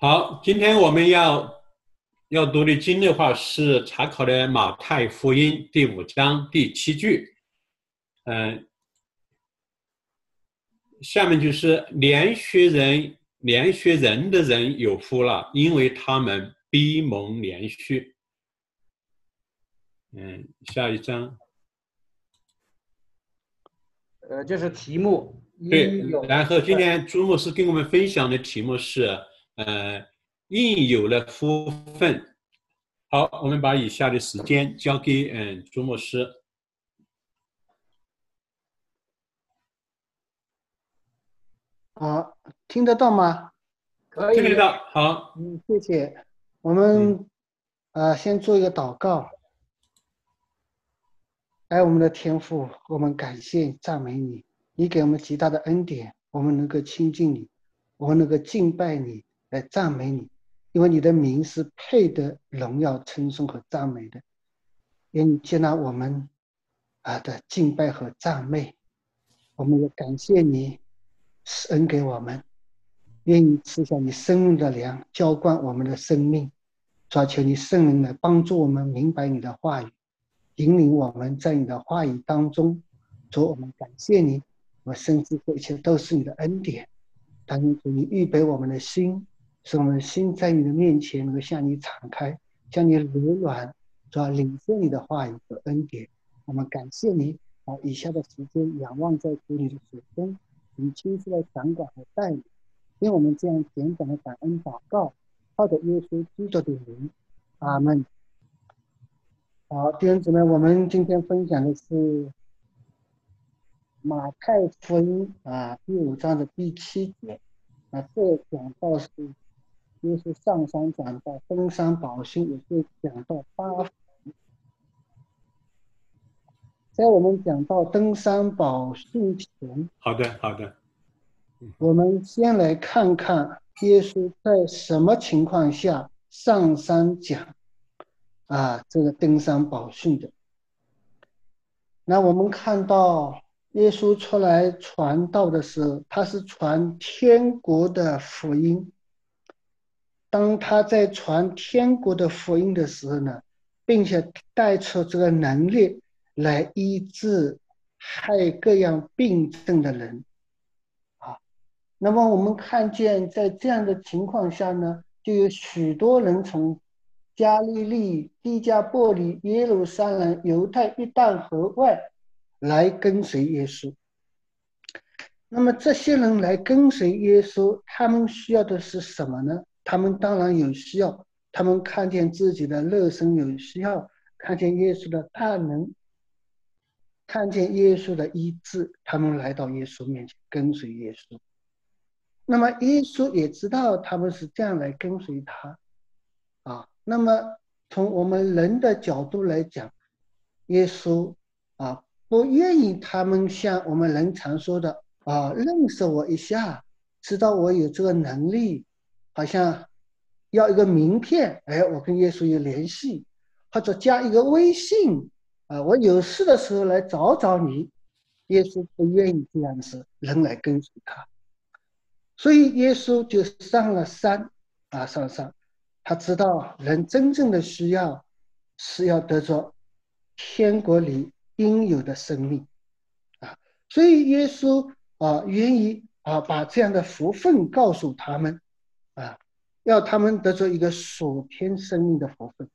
好，今天我们要要读的经的话是查考的马太福音第五章第七句，嗯、下面就是连续人连续人的人有福了，因为他们逼蒙连续。嗯，下一章。呃，这是题目。对，然后今天朱牧师跟我们分享的题目是，呃，应有了福分。好，我们把以下的时间交给嗯朱牧师。好，听得到吗？可以听得到？好，嗯，谢谢。我们呃先做一个祷告。哎我们的天父，我们感谢赞美你，你给我们极大的恩典，我们能够亲近你，我们能够敬拜你，来赞美你，因为你的名是配得荣耀、称颂和赞美的。愿你接纳我们啊的敬拜和赞美，我们也感谢你施恩给我们。愿意赐下你生命的粮，浇灌我们的生命。主啊，求你圣灵来帮助我们明白你的话语，引领我们在你的话语当中。主，我们感谢你，我深知这一切都是你的恩典。但主你预备我们的心，使我们的心在你的面前能够向你敞开，向你柔软，主要，领受你的话语和恩典。我们感谢你，把以下的时间仰望在主你的手中，你亲自来掌管和带领。因为我们这样简短的感恩祷告，靠着耶稣基督的名，阿门。好，弟兄姊妹，我们今天分享的是马太福音啊第五章的第七节，啊，这讲到是耶稣上山讲到登山宝训，也是讲到八福。在我们讲到登山宝训前，好的，好的。我们先来看看耶稣在什么情况下上山讲啊这个登山宝训的。那我们看到耶稣出来传道的时候，他是传天国的福音。当他在传天国的福音的时候呢，并且带出这个能力来医治害各样病症的人。啊那么我们看见，在这样的情况下呢，就有许多人从加利利、低加波利、耶路撒冷、犹太一带河外来跟随耶稣。那么这些人来跟随耶稣，他们需要的是什么呢？他们当然有需要，他们看见自己的肉身有需要，看见耶稣的大能，看见耶稣的医治，他们来到耶稣面前跟随耶稣。那么耶稣也知道他们是这样来跟随他，啊，那么从我们人的角度来讲，耶稣啊不愿意他们像我们人常说的啊认识我一下，知道我有这个能力，好像要一个名片，哎，我跟耶稣有联系，或者加一个微信，啊，我有事的时候来找找你，耶稣不愿意这样子人来跟随他。所以耶稣就上了山，啊，上山，他知道人真正的需要是要得着天国里应有的生命，啊，所以耶稣啊愿意啊把这样的福分告诉他们，要他们得着一个属天生命的福分。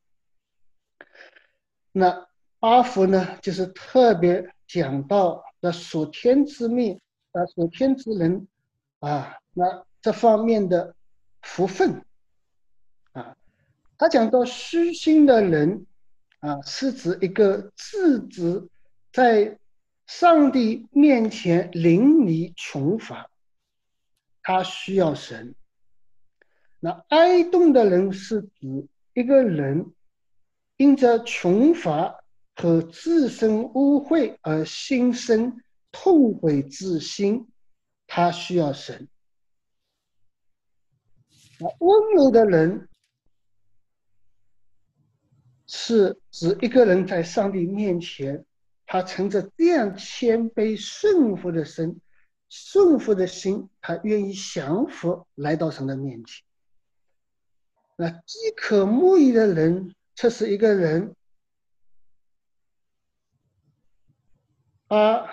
那八福呢，就是特别讲到的属天之命，啊，属天之人，啊。那这方面的福分啊，他讲到虚心的人啊，是指一个自知在上帝面前淋漓穷乏，他需要神。那哀动的人是指一个人因着穷乏和自身污秽而心生痛悔之心，他需要神。温柔的人是指一个人在上帝面前，他乘着这样谦卑顺服的身，顺服的心，他愿意降服来到神的面前。那饥渴慕义的人，却是一个人，他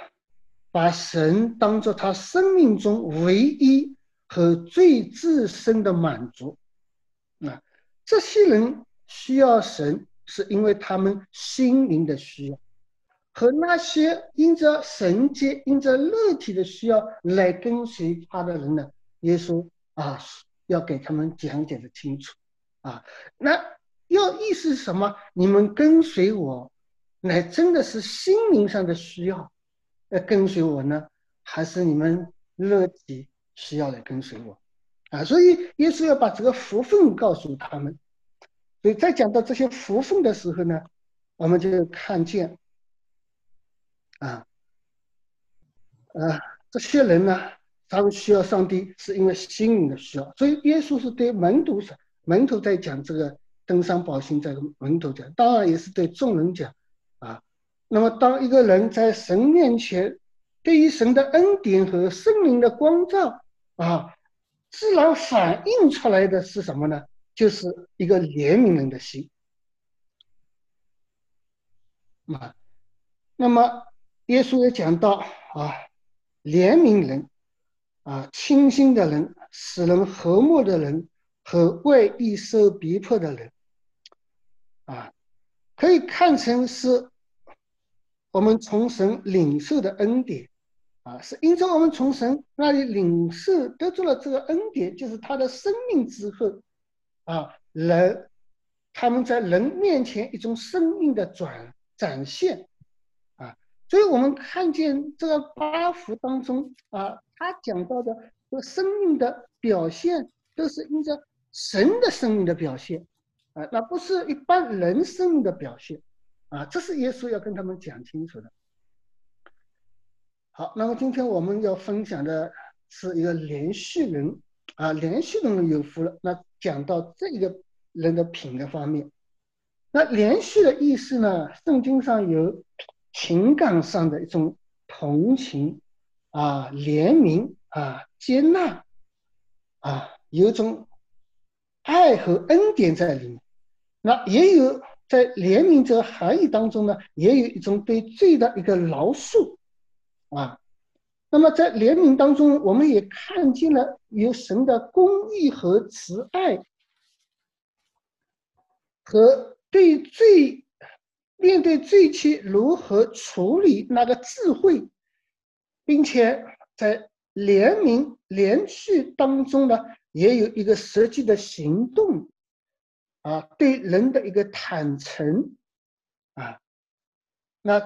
把神当做他生命中唯一和最自身的满足。啊，这些人需要神，是因为他们心灵的需要。和那些因着神界、因着肉体的需要来跟随他的人呢？耶稣啊，要给他们讲解的清楚啊。那要意思是什么？你们跟随我，乃真的是心灵上的需要，呃，跟随我呢，还是你们肉体需要来跟随我？啊，所以耶稣要把这个福分告诉他们。所以在讲到这些福分的时候呢，我们就看见。啊，呃，这些人呢，他们需要上帝，是因为心灵的需要。所以耶稣是对门徒说，门徒在讲这个登山宝训，在门徒讲，当然也是对众人讲。啊，那么当一个人在神面前，对于神的恩典和圣灵的光照，啊，自然反映出来的是什么呢？就是一个怜悯人的心。啊，那么。耶稣也讲到啊，怜悯人，啊，清心的人，使人和睦的人，和为义受逼迫的人，啊，可以看成是我们从神领受的恩典，啊，是因着我们从神那里领受得住了这个恩典，就是他的生命之后，啊，人他们在人面前一种生命的转展现。啊所以我们看见这个八福当中啊，他讲到的这个生命的表现，都是因着神的生命的表现，啊，那不是一般人生命的表现，啊，这是耶稣要跟他们讲清楚的。好，那么今天我们要分享的是一个连续人，啊，连续人有福了。那讲到这一个人的品格方面，那连续的意思呢，圣经上有。情感上的一种同情啊、怜悯啊、接纳啊，有种爱和恩典在里面。那也有在怜悯这个含义当中呢，也有一种对罪的一个饶恕啊。那么在怜悯当中，我们也看见了有神的公义和慈爱，和对罪。面对罪期如何处理那个智慧，并且在怜悯连续当中呢，也有一个实际的行动，啊，对人的一个坦诚，啊，那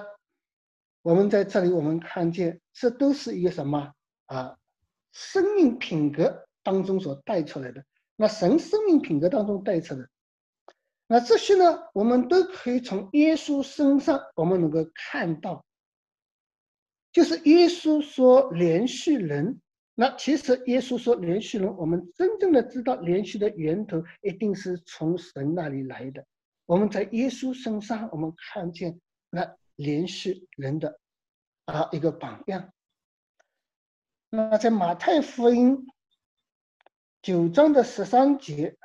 我们在这里我们看见，这都是一个什么啊？生命品格当中所带出来的，那神生命品格当中带出的。那这些呢，我们都可以从耶稣身上，我们能够看到，就是耶稣说连续人。那其实耶稣说连续人，我们真正的知道连续的源头一定是从神那里来的。我们在耶稣身上，我们看见那连续人的啊一个榜样。那在马太福音九章的十三节。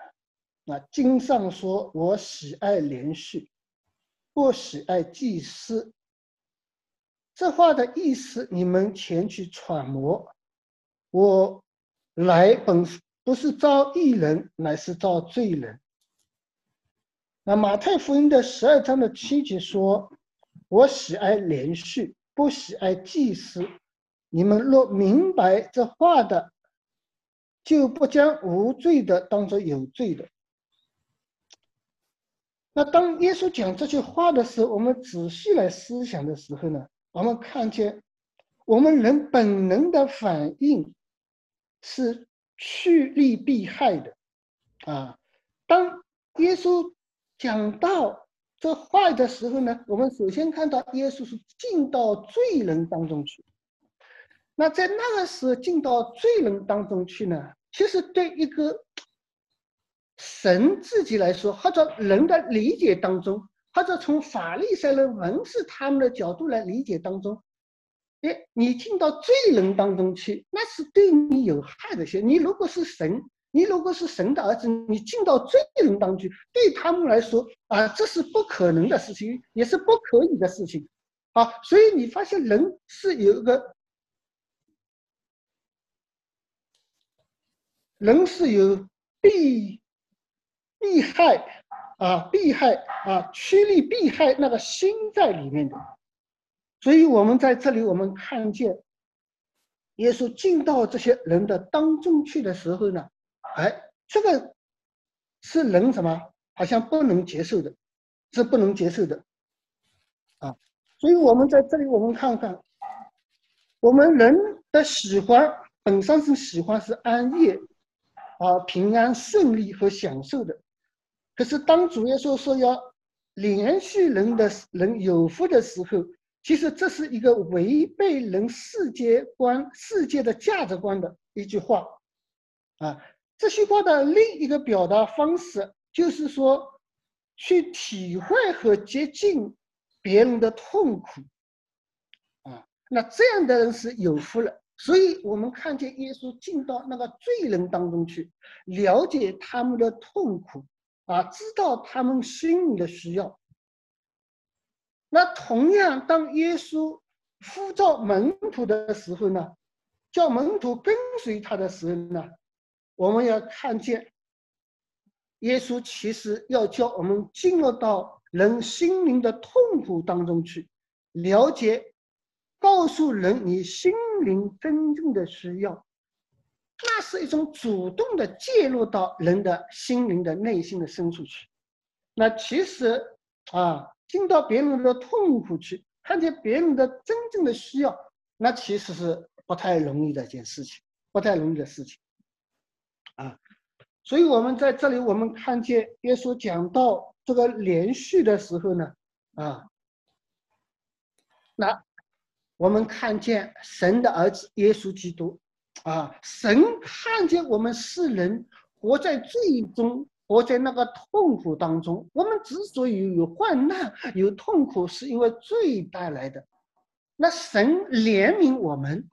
那经上说：“我喜爱连续，不喜爱祭司。”这话的意思，你们前去揣摩。我来本不是招义人，乃是招罪人。那马太福音的十二章的七节说：“我喜爱连续，不喜爱祭司。”你们若明白这话的，就不将无罪的当作有罪的。那当耶稣讲这句话的时候，我们仔细来思想的时候呢，我们看见我们人本能的反应是趋利避害的啊。当耶稣讲到这话的时候呢，我们首先看到耶稣是进到罪人当中去。那在那个时候进到罪人当中去呢，其实对一个。神自己来说，或者人的理解当中，或者从法利赛人文士他们的角度来理解当中，哎，你进到罪人当中去，那是对你有害的些。你如果是神，你如果是神的儿子，你进到罪人当中去，对他们来说啊，这是不可能的事情，也是不可以的事情。啊，所以你发现人是有一个，人是有避避害啊，避害啊，趋利避害那个心在里面的。所以我们在这里，我们看见耶稣进到这些人的当中去的时候呢，哎，这个是人什么？好像不能接受的，是不能接受的。啊所以，我们在这里，我们看看，我们人的喜欢本身是喜欢是安逸，啊，平安顺利和享受的。可是，当主耶稣说要连续人的人有福的时候，其实这是一个违背人世界观、世界的价值观的一句话。啊，这句话的另一个表达方式就是说，去体会和接近。别人的痛苦，啊，那这样的人是有福了。所以，我们看见耶稣进到那个罪人当中去，了解他们的痛苦，啊，知道他们心里的需要。那同样，当耶稣呼召门徒的时候呢，叫门徒跟随他的时候呢，我们要看见，耶稣其实要叫我们进入到。人心灵的痛苦当中去了解，告诉人你心灵真正的需要，那是一种主动的介入到人的心灵的内心的深处去。那其实啊，听到别人的痛苦去，看见别人的真正的需要，那其实是不太容易的一件事情，不太容易的事情啊。所以，我们在这里，我们看见耶稣讲到。这个连续的时候呢，啊，那我们看见神的儿子耶稣基督，啊，神看见我们世人活在最终，活在那个痛苦当中。我们之所以有患难、有痛苦，是因为罪带来的。那神怜悯我们，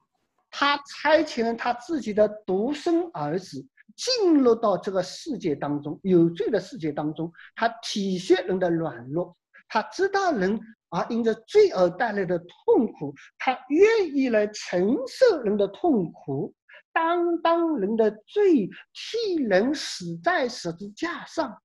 他差遣了他自己的独生儿子。进入到这个世界当中，有罪的世界当中，他体恤人的软弱，他知道人啊因着罪而带来的痛苦，他愿意来承受人的痛苦，担当人的罪，替人死在十字架上。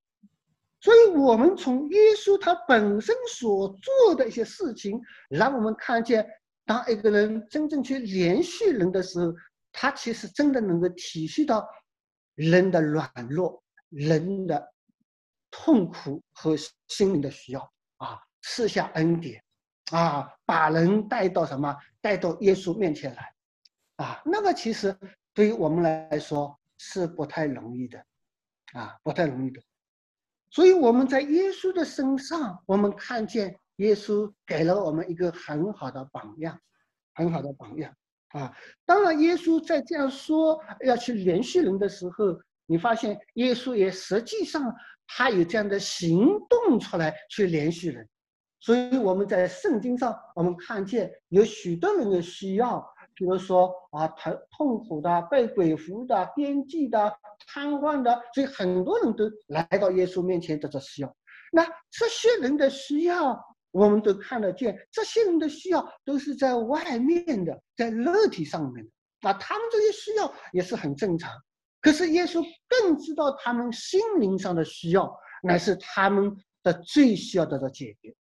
所以，我们从耶稣他本身所做的一些事情，让我们看见，当一个人真正去联系人的时候，他其实真的能够体恤到。人的软弱，人的痛苦和心灵的需要啊，赐下恩典啊，把人带到什么？带到耶稣面前来啊，那个其实对于我们来说是不太容易的啊，不太容易的。所以我们在耶稣的身上，我们看见耶稣给了我们一个很好的榜样，很好的榜样。啊，当然，耶稣在这样说要去联系人的时候，你发现耶稣也实际上他有这样的行动出来去联系人，所以我们在圣经上我们看见有许多人的需要，比如说啊疼痛苦的、被鬼附的、边际的、瘫痪的，所以很多人都来到耶稣面前得到需要。那这些人的需要。我们都看得见，这些人的需要都是在外面的，在肉体上面的那，他们这些需要也是很正常。可是耶稣更知道他们心灵上的需要，乃是他们的最需要得到解决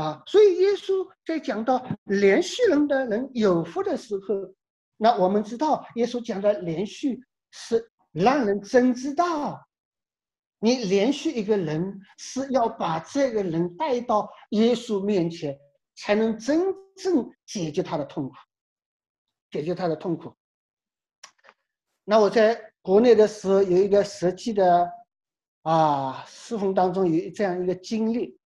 啊。所以耶稣在讲到连续人的人有福的时候，那我们知道耶稣讲的连续是让人真知道。你连续一个人是要把这个人带到耶稣面前，才能真正解决他的痛苦，解决他的痛苦。那我在国内的时候有一个实际的啊侍奉当中有这样一个经历。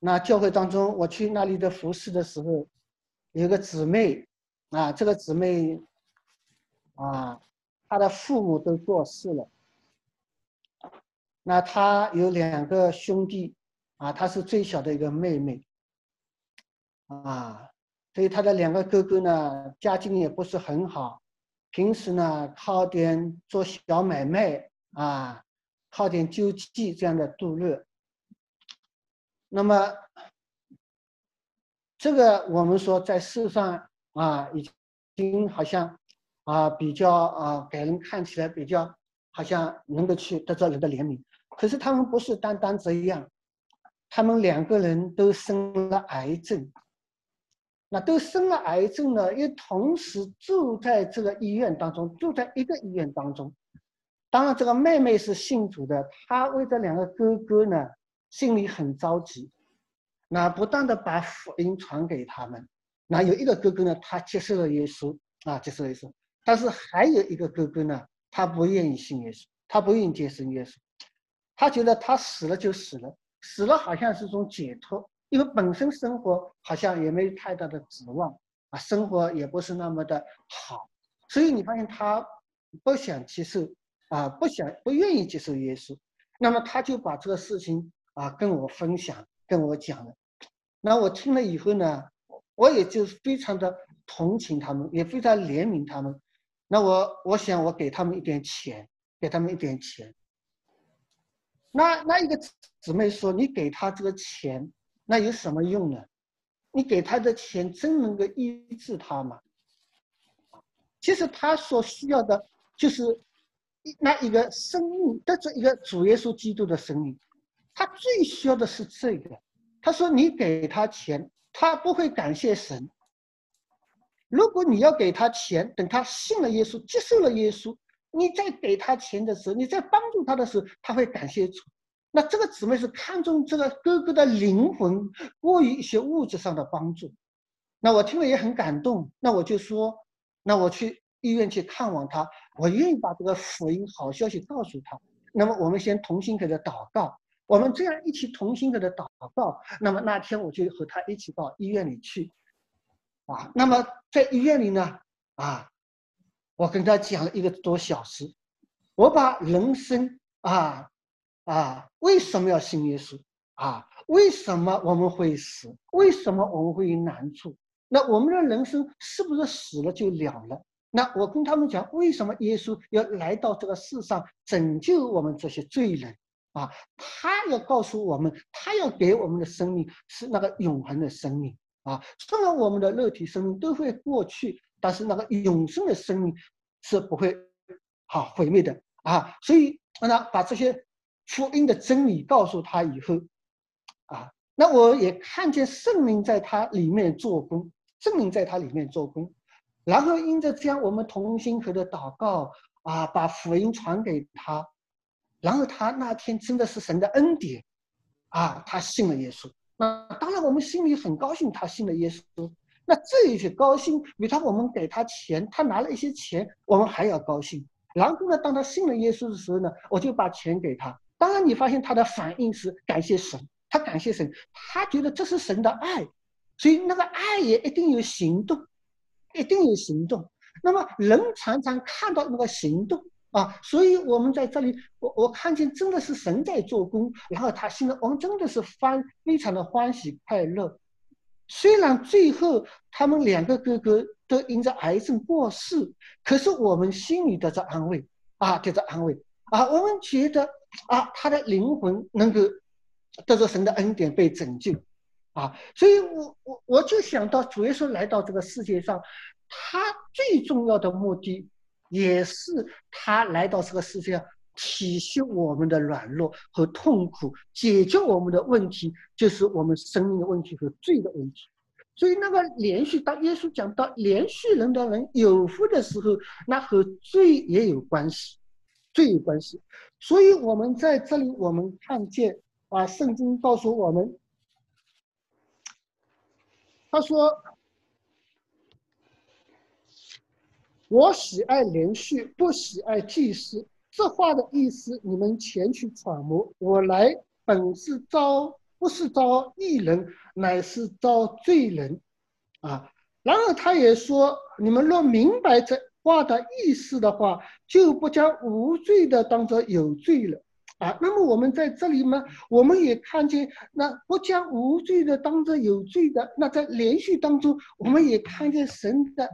那教会当中我去那里的服侍的时候，有个姊妹啊，这个姊妹啊，她的父母都过世了。那他有两个兄弟，啊，他是最小的一个妹妹，啊，所以他的两个哥哥呢，家境也不是很好，平时呢靠点做小买卖啊，靠点救济这样的度日。那么，这个我们说在世上啊，已经好像啊比较啊给人看起来比较好像能够去得到人的怜悯。可是他们不是单单这样，他们两个人都生了癌症。那都生了癌症呢，又同时住在这个医院当中，住在一个医院当中。当然，这个妹妹是信主的，她为这两个哥哥呢。心里很着急，那不断的把福音传给他们。那有一个哥哥呢，他接受了耶稣啊，接受了耶稣。但是还有一个哥哥呢，他不愿意信耶稣，他不愿意接受耶稣。他觉得他死了就死了，死了好像是种解脱，因为本身生活好像也没有太大的指望啊，生活也不是那么的好。所以你发现他不想接受啊，不想不愿意接受耶稣，那么他就把这个事情。啊，跟我分享，跟我讲的，那我听了以后呢，我也就是非常的同情他们，也非常怜悯他们。那我我想我给他们一点钱，给他们一点钱。那那一个姊妹说：“你给他这个钱，那有什么用呢？你给他的钱真能够医治他吗？”其实他所需要的就是那一个生命，得着一个主耶稣基督的生命。他最需要的是这个。他说：“你给他钱，他不会感谢神。如果你要给他钱，等他信了耶稣，接受了耶稣，你再给他钱的时候，你再帮助他的时候，他会感谢主。那这个姊妹是看重这个哥哥的灵魂，过于一些物质上的帮助。那我听了也很感动。那我就说，那我去医院去看望他，我愿意把这个福音好消息告诉他。那么我们先同心给他祷告。”我们这样一起同心的的祷告，那么那天我就和他一起到医院里去，啊，那么在医院里呢，啊，我跟他讲了一个多小时，我把人生啊啊为什么要信耶稣啊？为什么我们会死？为什么我们会有难处？那我们的人生是不是死了就了了？那我跟他们讲，为什么耶稣要来到这个世上拯救我们这些罪人？啊，他要告诉我们，他要给我们的生命是那个永恒的生命啊。虽然我们的肉体生命都会过去，但是那个永生的生命是不会好毁灭的啊。所以让他把这些福音的真理告诉他以后，啊，那我也看见圣灵在他里面做工，圣灵在他里面做工，然后因着这样，我们同心合的祷告啊，把福音传给他。然后他那天真的是神的恩典，啊，他信了耶稣。那当然我们心里很高兴，他信了耶稣。那这一些高兴比他我们给他钱，他拿了一些钱，我们还要高兴。然后呢，当他信了耶稣的时候呢，我就把钱给他。当然你发现他的反应是感谢神，他感谢神，他觉得这是神的爱，所以那个爱也一定有行动，一定有行动。那么人常常看到那个行动。啊，所以我们在这里，我我看见真的是神在做工，然后他心里我们真的是欢非常的欢喜快乐。虽然最后他们两个哥哥都因着癌症过世，可是我们心里得着安慰啊，得着安慰啊，我们觉得啊，他的灵魂能够得着神的恩典被拯救啊，所以我我我就想到主耶稣来到这个世界上，他最重要的目的。也是他来到这个世界上，体恤我们的软弱和痛苦，解决我们的问题，就是我们生命的问题和罪的问题。所以，那个连续当耶稣讲到连续人的人有福的时候，那和罪也有关系，罪有关系。所以，我们在这里，我们看见啊，圣经告诉我们，他说。我喜爱连续，不喜爱祭司。这话的意思，你们前去揣摩。我来本是招，不是招义人，乃是招罪人。啊，然后他也说，你们若明白这话的意思的话，就不将无罪的当作有罪了。啊，那么我们在这里呢，我们也看见，那不将无罪的当作有罪的，那在连续当中，我们也看见神的。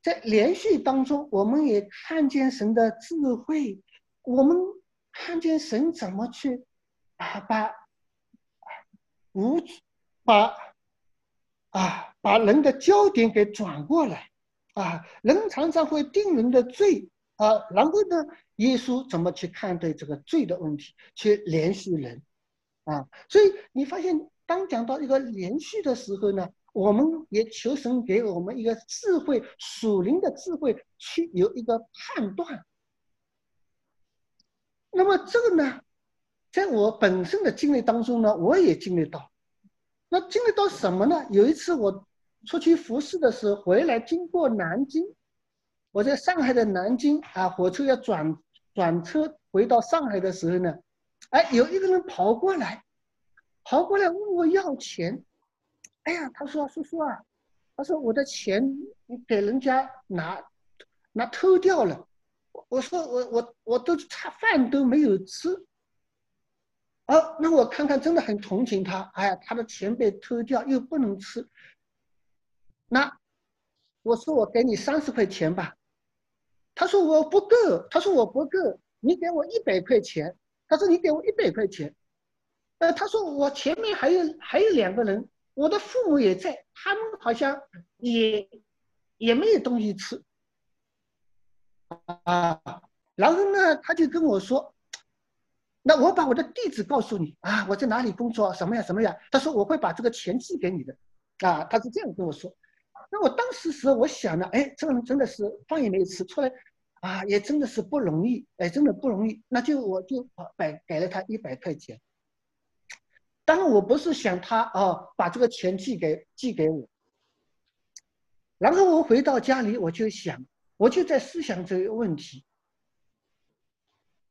在连续当中，我们也看见神的智慧，我们看见神怎么去啊把无把啊把人的焦点给转过来啊，人常常会定人的罪啊，然后呢，耶稣怎么去看待这个罪的问题，去连续人啊，所以你发现当讲到一个连续的时候呢？我们也求神给我们一个智慧，属灵的智慧，去有一个判断。那么这个呢，在我本身的经历当中呢，我也经历到。那经历到什么呢？有一次我出去服侍的时候，回来经过南京，我在上海的南京啊，火车要转转车回到上海的时候呢，哎，有一个人跑过来，跑过来问我要钱。哎呀，他说叔叔啊，他说我的钱你给人家拿拿偷掉了，我说我我我都差饭都没有吃，哦，那我看看真的很同情他，哎呀，他的钱被偷掉又不能吃，那我说我给你三十块钱吧，他说我不够，他说我不够，你给我一百块钱，他说你给我一百块钱，呃，他说我前面还有还有两个人。我的父母也在，他们好像也也没有东西吃啊。然后呢，他就跟我说：“那我把我的地址告诉你啊，我在哪里工作，什么呀什么呀。”他说：“我会把这个钱寄给你的。”啊，他是这样跟我说。那我当时时候我想呢，哎，这个人真的是饭也没有吃出来，啊，也真的是不容易，哎，真的不容易。那就我就百给了他一百块钱。当然，我不是想他啊，把这个钱寄给寄给我。然后我回到家里，我就想，我就在思想这个问题。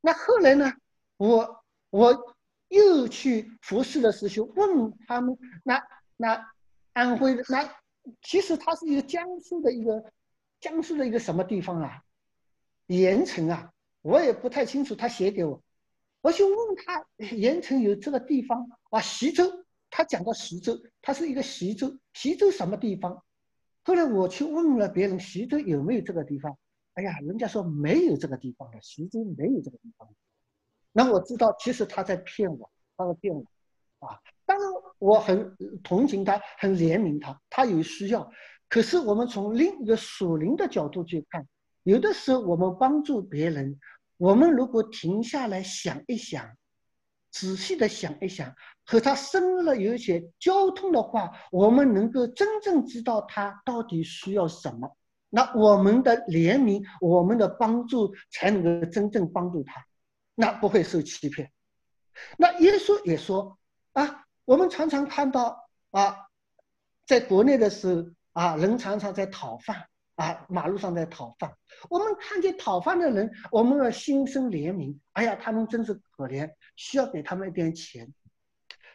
那后来呢，我我又去服侍的师兄问他们，那那安徽的那，其实他是一个江苏的一个江苏的一个什么地方啊？盐城啊，我也不太清楚，他写给我。我就问他，盐城有这个地方啊？徐州，他讲到徐州，他是一个徐州，徐州什么地方？后来我去问了别人，徐州有没有这个地方？哎呀，人家说没有这个地方的，徐州没有这个地方。那我知道，其实他在骗我，他在骗我，啊！当然我很同情他，很怜悯他，他有需要。可是我们从另一个属灵的角度去看，有的时候我们帮助别人。我们如果停下来想一想，仔细的想一想，和他深入有一些交通的话，我们能够真正知道他到底需要什么。那我们的怜悯，我们的帮助，才能够真正帮助他，那不会受欺骗。那耶稣也说啊，我们常常看到啊，在国内的时候啊，人常常在讨饭。啊，马路上在讨饭，我们看见讨饭的人，我们要心生怜悯。哎呀，他们真是可怜，需要给他们一点钱。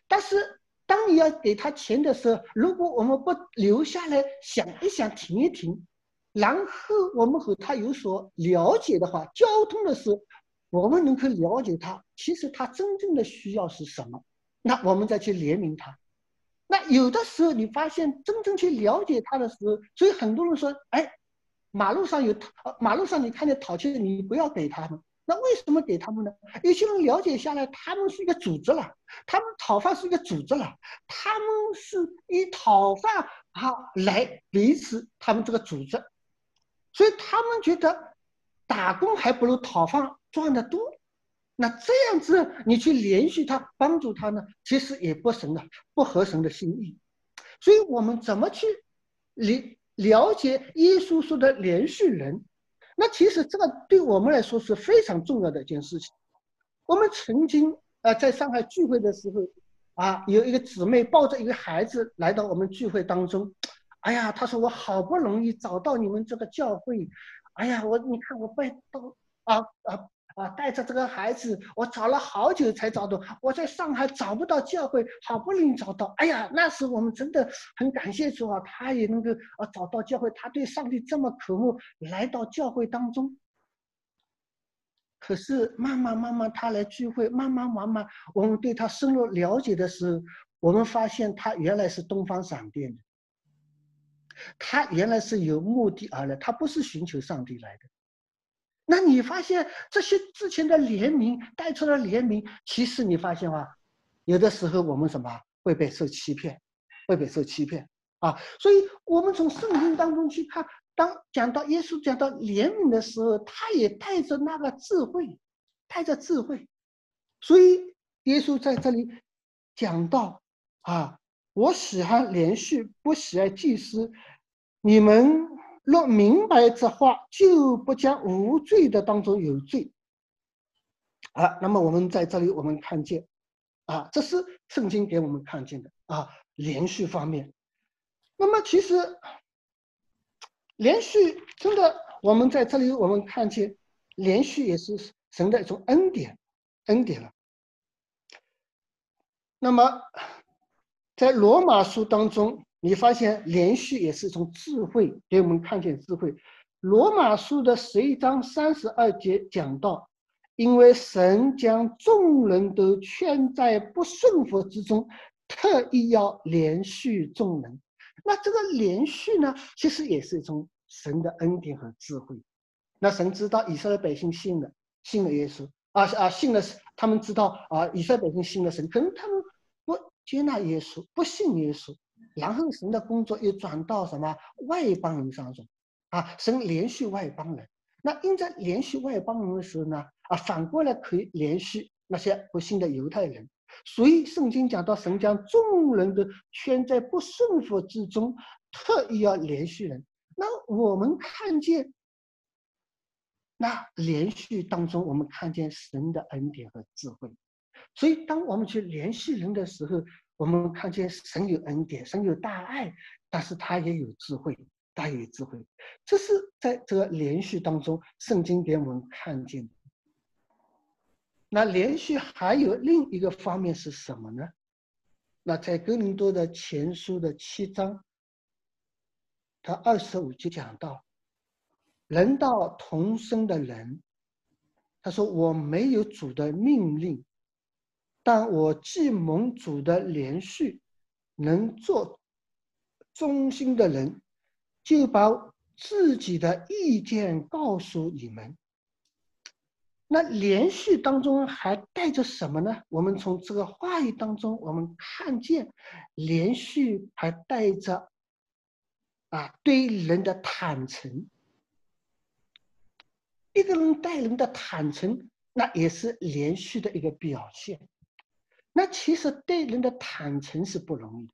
但是，当你要给他钱的时候，如果我们不留下来想一想、停一停，然后我们和他有所了解的话，交通的时候，我们能够了解他，其实他真正的需要是什么，那我们再去怜悯他。那有的时候，你发现真正去了解他的时候，所以很多人说：“哎，马路上有讨，马路上你看见讨钱的，你不要给他们。那为什么给他们呢？有些人了解下来，他们是一个组织了，他们讨饭是一个组织了，他们是以讨饭啊来维持他们这个组织，所以他们觉得打工还不如讨饭赚的多。”那这样子，你去联系他，帮助他呢，其实也不神的，不合神的心意。所以，我们怎么去了了解耶稣说的连续人？那其实这个对我们来说是非常重要的一件事情。我们曾经啊，在上海聚会的时候，啊，有一个姊妹抱着一个孩子来到我们聚会当中。哎呀，她说我好不容易找到你们这个教会，哎呀，我你看我拜到啊啊。啊，带着这个孩子，我找了好久才找到。我在上海找不到教会，好不容易找到。哎呀，那时我们真的很感谢主啊，他也能够啊找到教会。他对上帝这么渴慕，来到教会当中。可是慢慢慢慢他来聚会，慢慢慢慢我们对他深入了解的时候，我们发现他原来是东方闪电的。他原来是有目的而来，他不是寻求上帝来的。那你发现这些之前的联名带出的联名，其实你发现吗？有的时候我们什么会被受欺骗，会被受欺骗啊！所以我们从圣经当中去看，当讲到耶稣讲到怜悯的时候，他也带着那个智慧，带着智慧。所以耶稣在这里讲到啊，我喜欢连续，不喜爱祭司。你们若明白这话，就不将无罪的当中有罪。啊，那么我们在这里我们看见。啊，这是圣经给我们看见的啊，连续方面。那么其实连续真的，我们在这里我们看见连续也是神的一种恩典，恩典了。那么在罗马书当中，你发现连续也是一种智慧，给我们看见智慧。罗马书的十一章三十二节讲到。因为神将众人都圈在不顺服之中，特意要连续众人。那这个连续呢，其实也是一种神的恩典和智慧。那神知道以色列百姓信了，信了耶稣啊啊，信了他们知道啊，以色列百姓信了神，可能他们不接纳耶稣，不信耶稣。然后神的工作又转到什么外邦人上中啊，神连续外邦人。那因在连续外邦人的时候呢？啊，反过来可以连续那些不幸的犹太人，所以圣经讲到神将众人都圈在不顺服之中，特意要连续人。那我们看见，那连续当中，我们看见神的恩典和智慧。所以当我们去联系人的时候，我们看见神有恩典，神有大爱，但是他也有智慧，他也有智慧。这是在这个连续当中，圣经给我们看见的。那连续还有另一个方面是什么呢？那在哥林多的前书的七章，他二十五节讲到，人道同生的人，他说我没有主的命令，但我既蒙主的连续，能做忠心的人，就把自己的意见告诉你们。那连续当中还带着什么呢？我们从这个话语当中，我们看见连续还带着啊对人的坦诚。一个人待人的坦诚，那也是连续的一个表现。那其实对人的坦诚是不容易的。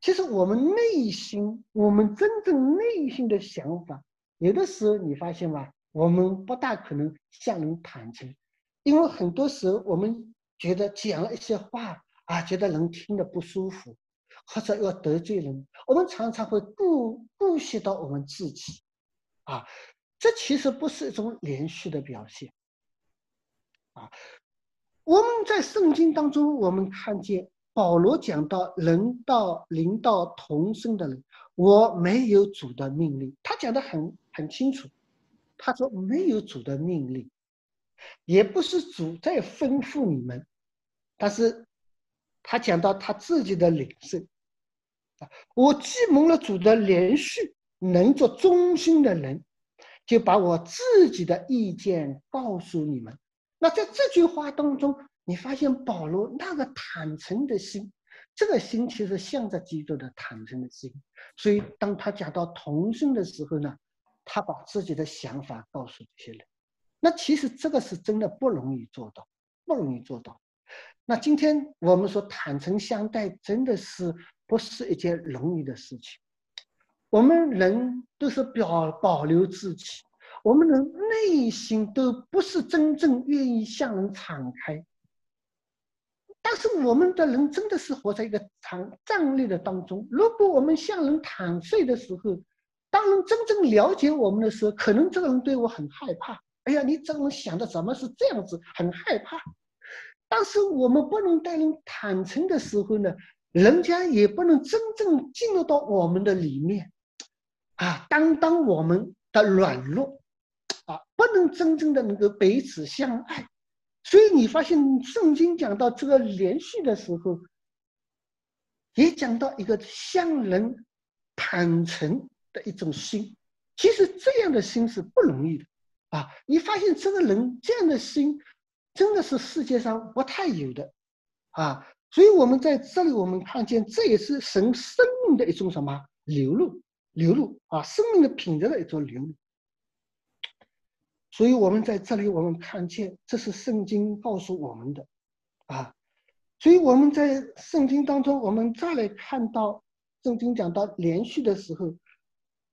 其实我们内心，我们真正内心的想法，有的时候你发现吗？我们不大可能向人坦诚，因为很多时候我们觉得讲了一些话啊，觉得人听得不舒服，或者要得罪人，我们常常会顾顾惜到我们自己，啊，这其实不是一种连续的表现，啊，我们在圣经当中，我们看见保罗讲到人道灵道同生的人，我没有主的命令，他讲的很很清楚。他说：“没有主的命令，也不是主在吩咐你们，但是他讲到他自己的领受啊。我既蒙了主的连续，能做忠心的人，就把我自己的意见告诉你们。那在这句话当中，你发现保罗那个坦诚的心，这个心其实向着基督的坦诚的心。所以当他讲到同心的时候呢？”他把自己的想法告诉这些人，那其实这个是真的不容易做到，不容易做到。那今天我们说坦诚相待，真的是不是一件容易的事情。我们人都是表保留自己，我们的内心都不是真正愿意向人敞开。但是我们的人真的是活在一个常站立的当中，如果我们向人坦率的时候，当人真正了解我们的时候，可能这个人对我很害怕。哎呀，你这个人想的怎么是这样子？很害怕。但是我们不能待人坦诚的时候呢，人家也不能真正进入到我们的里面，啊，担当我们的软弱，啊，不能真正的能够彼此相爱。所以你发现圣经讲到这个连续的时候，也讲到一个向人。坦诚的一种心。其实这样的心是不容易的啊！你发现这个人这样的心，真的是世界上不太有的啊！所以我们在这里，我们看见这也是神生命的一种什么流露、流露啊，生命的品质的一种流露。所以我们在这里，我们看见这是圣经告诉我们的啊。所以我们在圣经当中，我们再来看到圣经讲到连续的时候。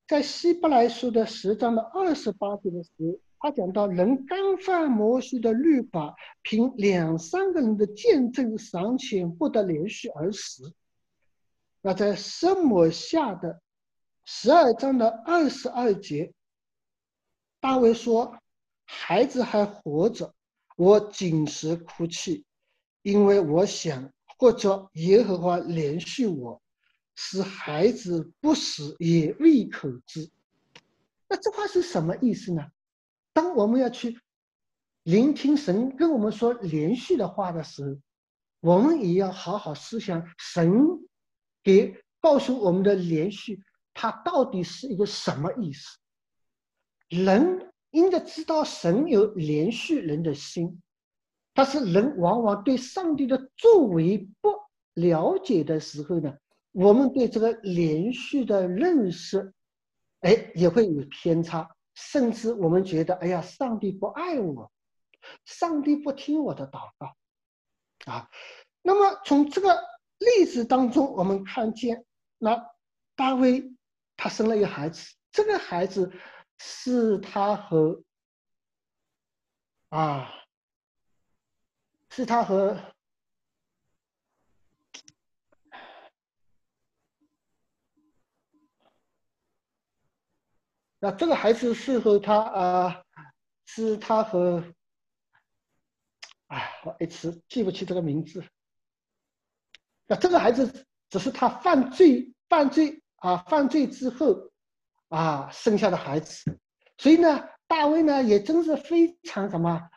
在希伯来书的十章的二十八节的时候，他讲到人干犯摩西的律法，凭两三个人的见证尚且不得连续而死。那在圣母下的十二章的二十二节，大卫说：“孩子还活着，我紧时哭泣，因为我想或者耶和华连续我。”使孩子不死也未可知，那这话是什么意思呢？当我们要去聆听神跟我们说连续的话的时候，我们也要好好思想神给告诉我们的连续，它到底是一个什么意思？人应该知道神有连续人的心，但是人往往对上帝的作为不了解的时候呢？我们对这个连续的认识，哎，也会有偏差，甚至我们觉得，哎呀，上帝不爱我，上帝不听我的祷告，啊，那么从这个例子当中，我们看见，那大卫他生了一个孩子，这个孩子是他和啊，是他和。那这个孩子是和他啊，是他和，哎，我一时记不起这个名字。那这个孩子只是他犯罪、犯罪啊，犯罪之后啊生下的孩子，所以呢，大卫呢也真是非常什么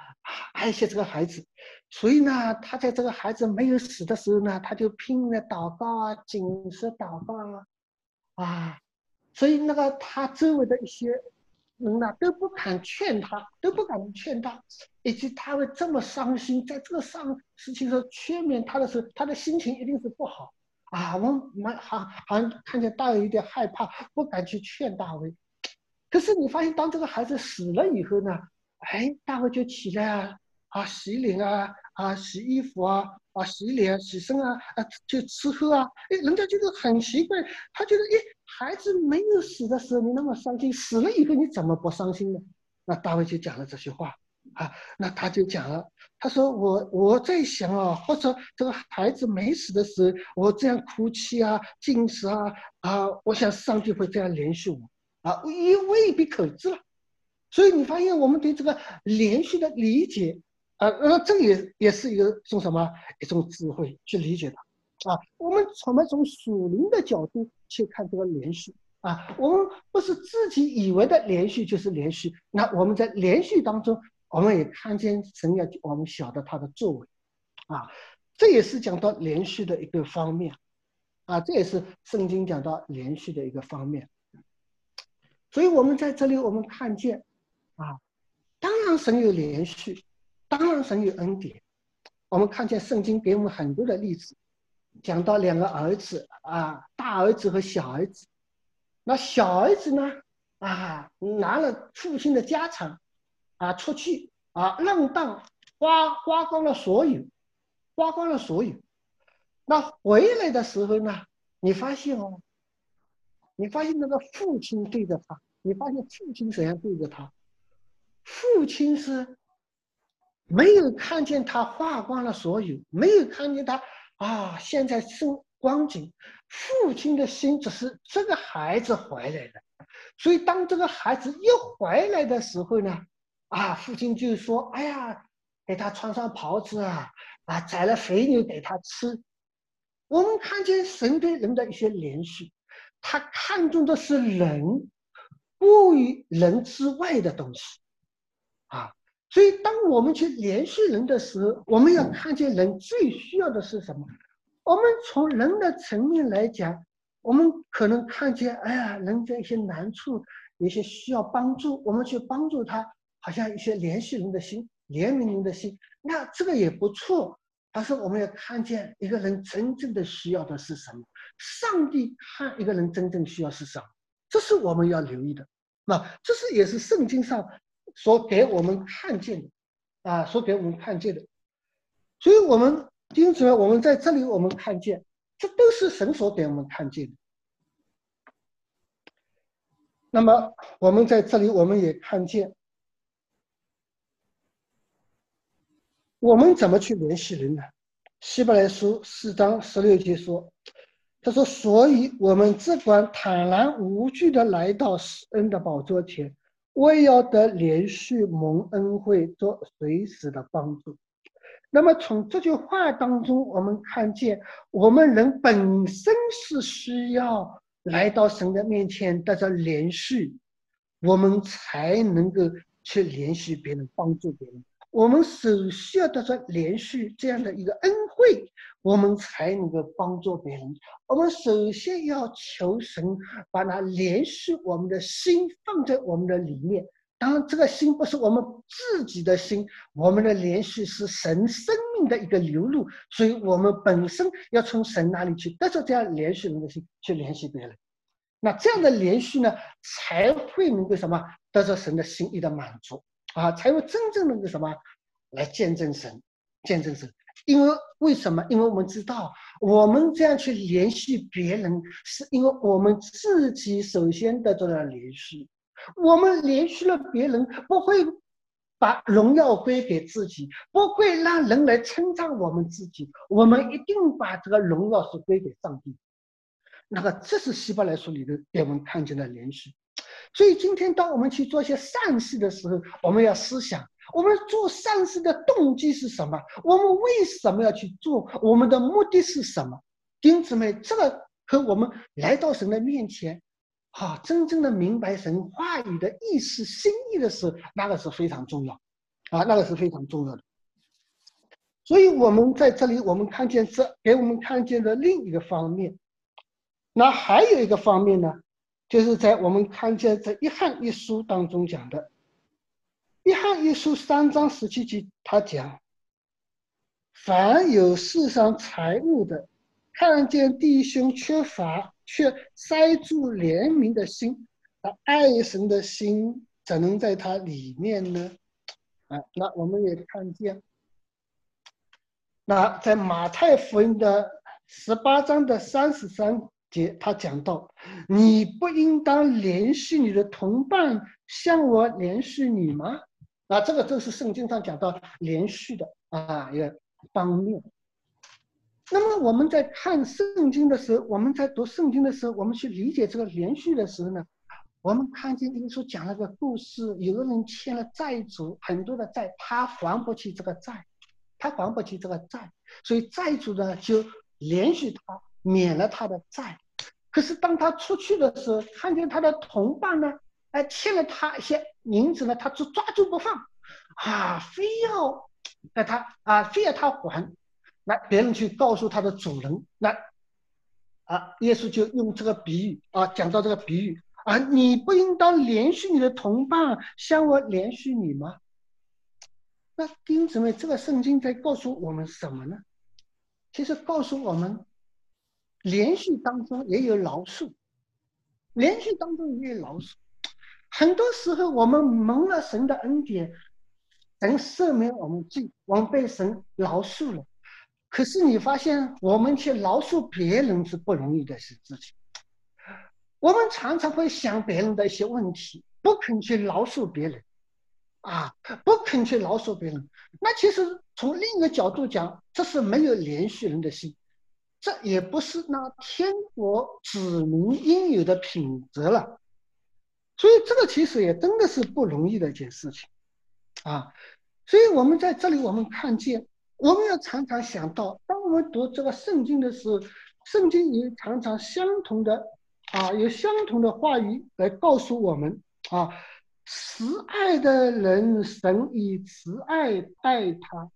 爱惜这个孩子，所以呢，他在这个孩子没有死的时候呢，他就拼命的祷告啊，谨慎祷告啊，啊。所以，那个他周围的一些人呢，都不敢劝他，都不敢劝他，以及他会这么伤心，在这个上事情上劝勉他的时候，他的心情一定是不好啊。我们好好像看见大卫有点害怕，不敢去劝大卫。可是你发现，当这个孩子死了以后呢，哎，大卫就起来啊，啊，洗脸啊，啊，洗衣服啊，啊，洗脸、洗身啊，啊，就吃喝啊，哎，人家觉得很奇怪，他觉得，哎。孩子没有死的时候，你那么伤心；死了以后，你怎么不伤心呢？那大卫就讲了这些话啊，那他就讲了，他说：“我我在想啊，或者这个孩子没死的时候，我这样哭泣啊、进食啊啊，我想上帝会这样连续我啊，也未必可知了。所以你发现我们对这个连续的理解啊，那这也也是一个种什么一种智慧去理解的。”啊，我们从么从属灵的角度去看这个连续啊，我们不是自己以为的连续就是连续。那我们在连续当中，我们也看见神要我们晓得他的作为，啊，这也是讲到连续的一个方面，啊，这也是圣经讲到连续的一个方面。所以我们在这里我们看见，啊，当然神有连续，当然神有恩典，我们看见圣经给我们很多的例子。讲到两个儿子啊，大儿子和小儿子。那小儿子呢啊，拿了父亲的家产啊出去啊浪荡，花花光了所有，花光了所有。那回来的时候呢，你发现哦，你发现那个父亲对着他，你发现父亲怎样对着他？父亲是没有看见他花光了所有，没有看见他。啊，现在生光景，父亲的心只是这个孩子回来的，所以当这个孩子一回来的时候呢，啊，父亲就说：“哎呀，给他穿上袍子啊，啊，宰了肥牛给他吃。”我们看见神对人的一些怜恤，他看重的是人，过于人之外的东西，啊。所以，当我们去联系人的时候，我们要看见人最需要的是什么？我们从人的层面来讲，我们可能看见，哎呀，人在一些难处，有些需要帮助，我们去帮助他，好像一些怜恤人的心、怜悯人的心，那这个也不错。但是我们要看见一个人真正的需要的是什么？上帝看一个人真正需要是什么？这是我们要留意的。那这是也是圣经上所给我们看见的，啊，所给我们看见的。所以，我们因此呢我们在这里我们看见，这都是神所给我们看见的。那么，我们在这里我们也看见。我们怎么去联系人呢？希伯来书四章十六节说：“他说，所以我们只管坦然无惧的来到施恩的宝座前，为要得连续蒙恩惠，做随时的帮助。”那么从这句话当中，我们看见我们人本身是需要来到神的面前带着连续，我们才能够去联系别人，帮助别人。我们首先要得到连续这样的一个恩惠，我们才能够帮助别人。我们首先要求神把那连续我们的心放在我们的里面。当然，这个心不是我们自己的心，我们的连续是神生命的一个流露，所以我们本身要从神那里去得到这样连续人的心去联系别人。那这样的连续呢，才会能够什么得到神的心意的满足。啊，才有真正能够什么来见证神，见证神。因为为什么？因为我们知道，我们这样去联系别人，是因为我们自己首先得到了联系。我们联系了别人，不会把荣耀归给自己，不会让人来称赞我们自己。我们一定把这个荣耀是归给上帝。那个，这是希伯来书里的给我们看见的联系。所以今天，当我们去做一些善事的时候，我们要思想：我们做善事的动机是什么？我们为什么要去做？我们的目的是什么？弟兄姊妹，这个和我们来到神的面前，啊，真正的明白神话语的意思、心意的时候，那个是非常重要，啊，那个是非常重要的。所以，我们在这里，我们看见这给我们看见的另一个方面，那还有一个方面呢？就是在我们看见这一汉一书当中讲的，一汉一书三章十七节，他讲：凡有世上财物的，看见弟兄缺乏，却塞住怜悯的心，而爱神的心怎能在他里面呢？啊，那我们也看见，那在马太福音的十八章的三十三。节他讲到，你不应当联系你的同伴，向我联系你吗？啊，这个就是圣经上讲到连续的啊一个方面。那么我们在看圣经的时候，我们在读圣经的时候，我们去理解这个连续的时候呢，我们看见耶稣讲了个故事，有个人欠了债主很多的债，他还不起这个债，他还不起这个债，所以债主呢就连续他。免了他的债，可是当他出去的时候，看见他的同伴呢，哎，欠了他一些银子呢，他就抓住不放，啊，非要在他啊，非要他还，那别人去告诉他的主人，那啊，耶稣就用这个比喻啊，讲到这个比喻啊，你不应当连续你的同伴，像我连续你吗？那弟兄姊妹，这个圣经在告诉我们什么呢？其实告诉我们。连续当中也有饶恕，连续当中也有饶恕。很多时候我们蒙了神的恩典，神赦免我们罪，我们被神饶恕了。可是你发现，我们去饶恕别人是不容易的事情。我们常常会想别人的一些问题，不肯去饶恕别人，啊，不肯去饶恕别人。那其实从另一个角度讲，这是没有连续人的心。这也不是那天国子民应有的品德了，所以这个其实也真的是不容易的一件事情，啊，所以我们在这里我们看见，我们要常常想到，当我们读这个圣经的时候，圣经也常常相同的啊，有相同的话语来告诉我们啊，慈爱的人，神以慈爱待他。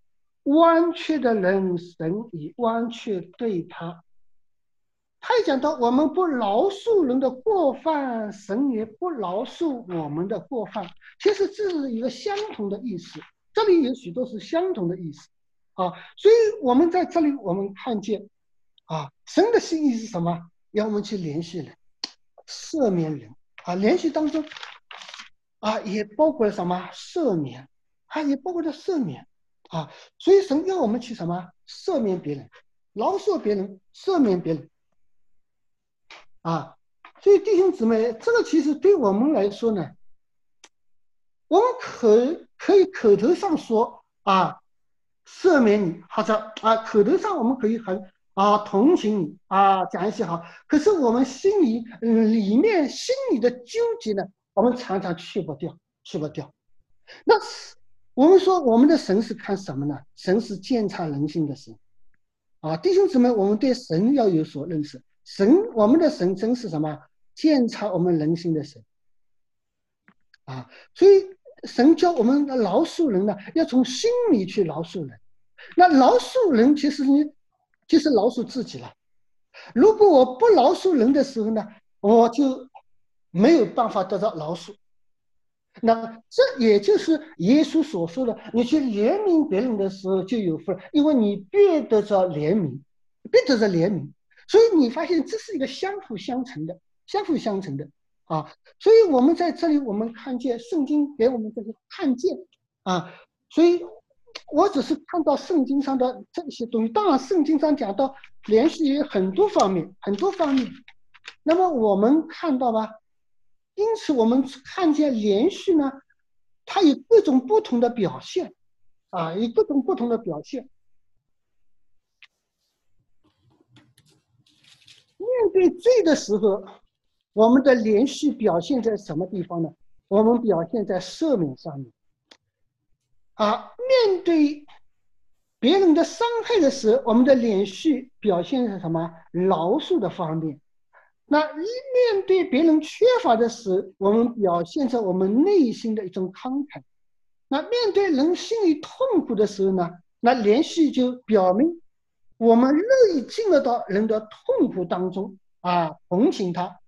弯曲的人，神以弯曲对他。他也讲到，我们不饶恕人的过犯，神也不饶恕我们的过犯。其实这是一个相同的意思，这里有许多是相同的意思啊。所以我们在这里我们看见，啊，神的心意是什么？要我们去联系人，赦免人啊。联系当中，啊，也包括了什么？赦免，啊，也包括了赦免啊。所以神要我们去什么？赦免别人，饶恕别人，赦免别人。啊，所以弟兄姊妹，这个其实对我们来说呢，我们可可以口头上说啊，赦免你，或者啊，口头上我们可以很啊同情你啊，讲一些好，可是我们心里里面心里的纠结呢，我们常常去不掉，去不掉。那我们说我们的神是看什么呢？神是鉴察人心的神啊，弟兄姊妹，我们对神要有所认识。神，我们的神真是什么？鉴察我们人心的神啊！所以神教我们的饶恕人呢，要从心里去饶恕人。那饶恕人，其实你就是饶恕自己了。如果我不饶恕人的时候呢，我就没有办法得到饶恕。那这也就是耶稣所说的：你去怜悯别人的时候就有福了，因为你必得着怜悯，必得着怜悯。所以你发现这是一个相辅相成的，相辅相成的啊！所以我们在这里，我们看见圣经给我们这个看见啊，所以我只是看到圣经上的这些东西。当然，圣经上讲到联系有很多方面，很多方面。那么我们看到吧，因此我们看见连续呢，它有各种不同的表现啊，有各种不同的表现。面对罪的时候，我们的连续表现在什么地方呢？我们表现在赦免上面。啊，面对别人的伤害的时候，我们的连续表现在什么？饶恕的方面。那一面对别人缺乏的时候，我们表现在我们内心的一种慷慨。那面对人心里痛苦的时候呢？那连续就表明。我们乐意进入到人的痛苦当中啊，同情他，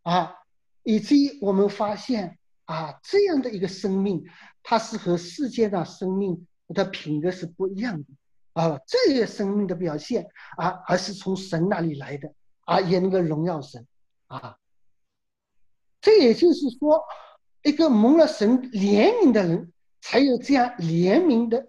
啊，以至于我们发现啊，这样的一个生命，它是和世界上生命的品格是不一样的啊，这些生命的表现啊，而是从神那里来的啊，也能够荣耀神啊。这也就是说，一个蒙了神怜悯的人，才有这样怜悯的。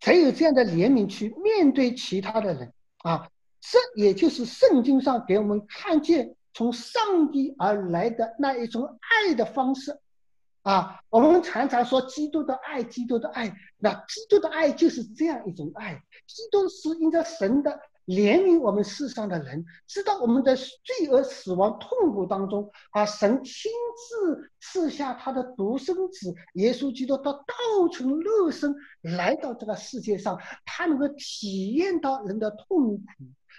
才有这样的怜悯去面对其他的人啊，这也就是圣经上给我们看见从上帝而来的那一种爱的方式啊。我们常常说基督的爱，基督的爱，那基督的爱就是这样一种爱。基督是因着神的。怜悯我们世上的人，知道我们在罪恶、死亡、痛苦当中，啊，神亲自赐下他的独生子耶稣基督，他道成肉身来到这个世界上，他能够体验到人的痛苦，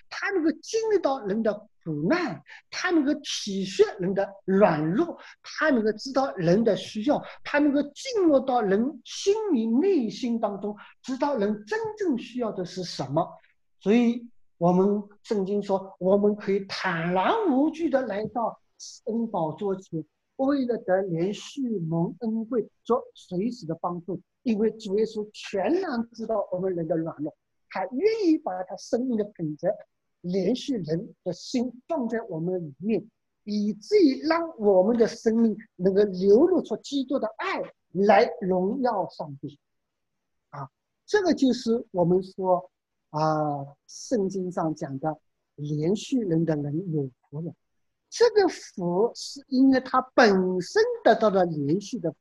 他能够经历到人的苦难，他能够体恤人的软弱，他能够知道人的需要，他能够进入到人心里内心当中，知道人真正需要的是什么，所以。我们圣经说，我们可以坦然无惧的来到恩宝座前，为了得连续蒙恩惠，做随时的帮助。因为主耶稣全然知道我们人的软弱，他愿意把他生命的本质、连续人的心放在我们里面，以至于让我们的生命能够流露出基督的爱来荣耀上帝。啊，这个就是我们说。啊，圣经上讲的连续人的人有福了，这个福是因为他本身得到了连续的，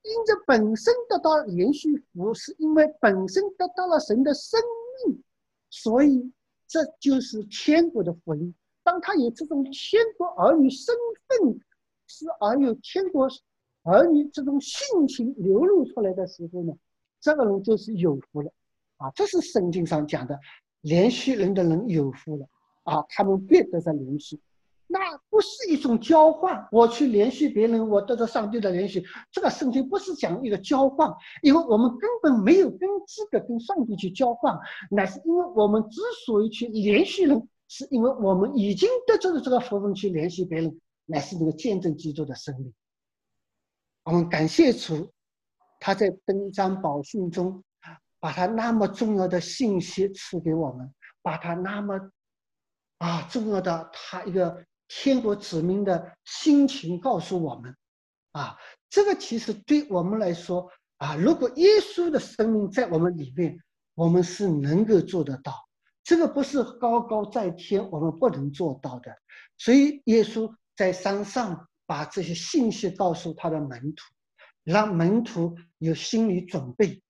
因着本身得到连续福，是因为本身得到了神的生命，所以这就是天国的福音。当他有这种天国儿女身份，是而有天国儿女这种性情流露出来的时候呢，这个人就是有福了。啊，这是圣经上讲的，连续人的人有福了啊，他们必得着连续，那不是一种交换。我去连续别人，我得到上帝的连续。这个圣经不是讲一个交换，因为我们根本没有跟资格跟上帝去交换，乃是因为我们之所以去连续人，是因为我们已经得着了这个福分去联系别人，乃是那个见证基督的生命。我们感谢主，他在登山宝训中，把他那么重要的信息赐给我们，把他那么啊重要的他一个天国子民的心情告诉我们，啊，这个其实对我们来说啊，如果耶稣的生命在我们里面，我们是能够做得到。这个不是高高在天，我们不能做到的。所以耶稣在山上把这些信息告诉他的门徒，让门徒有心理准备。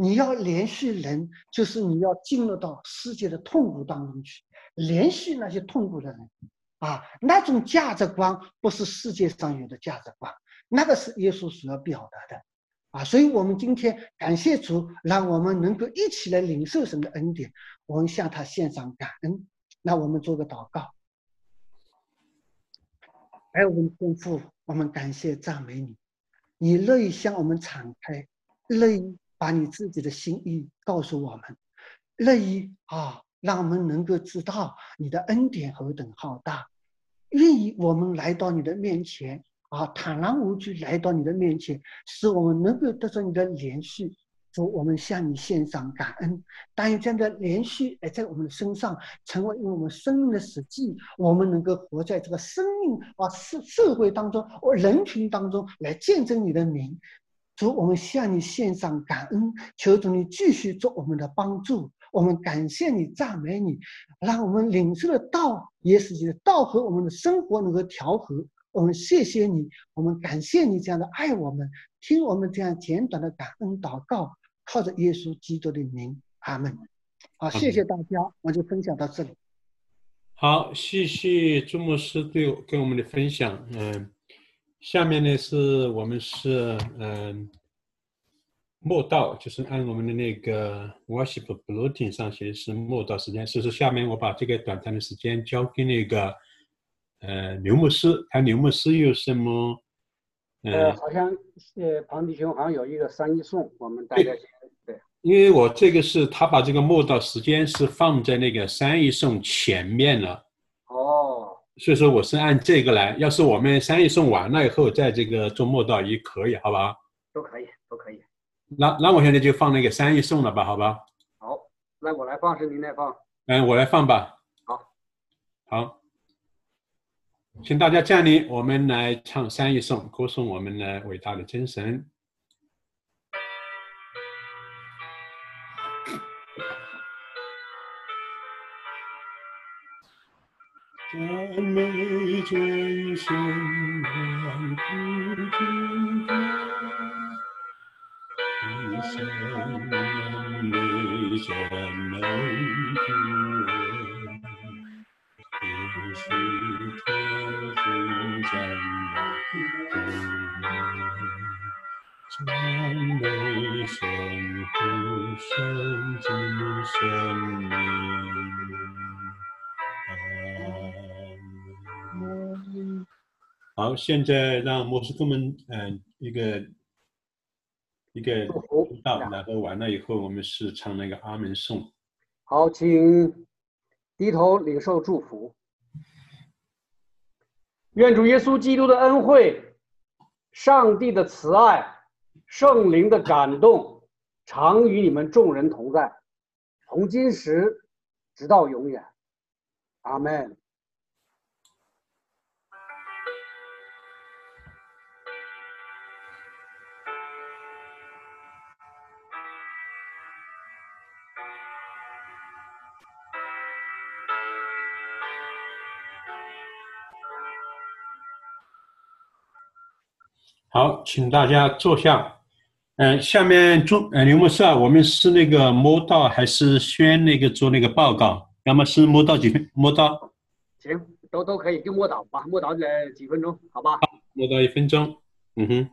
你要联系人，就是你要进入到世界的痛苦当中去，联系那些痛苦的人，啊，那种价值观不是世界上有的价值观，那个是耶稣所要表达的。啊，所以我们今天感谢主，让我们能够一起来领受神的恩典，我们向他献上感恩。那我们做个祷告，哎，我们天父，我们感谢赞美你，你乐意向我们敞开，乐意把你自己的心意告诉我们，乐意啊，让我们能够知道你的恩典何等浩大，愿意我们来到你的面前。啊，坦然无惧来到你的面前，使我们能够得到你的连续。主，我们向你献上感恩。但愿这样的连续来在我们的身上，成为我们生命的实际。我们能够活在这个生命啊社社会当中，或人群当中来见证你的名。主，我们向你献上感恩，求主你继续做我们的帮助。我们感谢你，赞美你，让我们领受的道，也使你的道和我们的生活能够调和。我们谢谢你，我们感谢你这样的爱我们，听我们这样简短的感恩祷告，靠着耶稣基督的名，阿门。好，谢谢大家，我就分享到这里。好，谢谢朱牧师对跟我们的分享。嗯，下面呢是我们是嗯末道，就是按我们的那个 worship bulletin 上写的是末道时间，所以说下面我把这个短暂的时间交给那个。呃，刘牧师，看刘牧师有什么？呃，好像呃，庞弟兄好像有一个三一颂，我们大家对。因为我这个是他把这个默祷时间是放在那个三一颂前面了。哦。所以说我是按这个来，要是我们三一送完了以后，在这个做末到也可以，好吧？都可以，都可以。那那我现在就放那个三一送了吧，好吧？好，那我来放是您来放？嗯，我来放吧。好。好。请大家站立，我们来唱三一颂，歌颂我们的伟大的精神。赞美真神，万古君歌，一生美真美主。天是天父赞美，赞美神父圣子圣名。好，现在让牧师给我们嗯一个一个到，然后完了以后，我们是唱那个阿门颂。好，请。低头领受祝福，愿主耶稣基督的恩惠、上帝的慈爱、圣灵的感动，常与你们众人同在，从今时直到永远。阿门。好，请大家坐下。嗯，下面做，呃，刘牧师啊，我们是那个摸到还是宣那个做那个报告？要么是摸到几分？摸到？行，都都可以，就摸到吧，摸到呃几分钟，好吧？摸到一分钟。嗯哼。